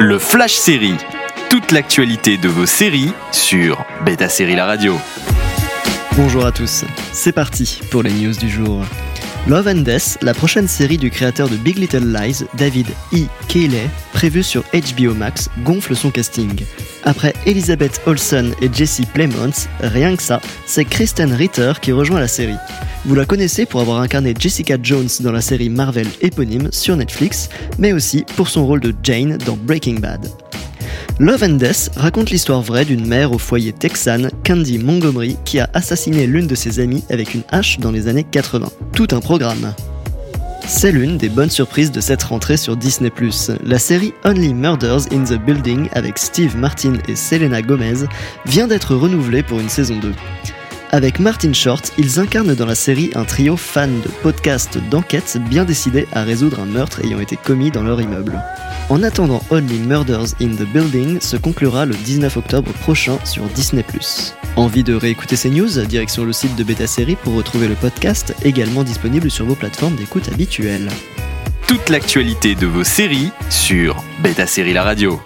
Le Flash Série. Toute l'actualité de vos séries sur Beta Série La Radio. Bonjour à tous, c'est parti pour les news du jour. Love and Death, la prochaine série du créateur de Big Little Lies, David E. Cayley, prévue sur HBO Max, gonfle son casting. Après Elizabeth Olsen et Jesse Plemons, rien que ça, c'est Kristen Ritter qui rejoint la série. Vous la connaissez pour avoir incarné Jessica Jones dans la série Marvel éponyme sur Netflix, mais aussi pour son rôle de Jane dans Breaking Bad. Love and Death raconte l'histoire vraie d'une mère au foyer texane, Candy Montgomery, qui a assassiné l'une de ses amies avec une hache dans les années 80. Tout un programme. C'est l'une des bonnes surprises de cette rentrée sur Disney ⁇ La série Only Murders in the Building avec Steve Martin et Selena Gomez vient d'être renouvelée pour une saison 2. Avec Martin Short, ils incarnent dans la série un trio fan de podcasts d'enquête bien décidés à résoudre un meurtre ayant été commis dans leur immeuble. En attendant Only Murders in the Building se conclura le 19 octobre prochain sur Disney+. Envie de réécouter ces news Direction le site de Beta Série pour retrouver le podcast, également disponible sur vos plateformes d'écoute habituelles. Toute l'actualité de vos séries sur Beta Série La Radio.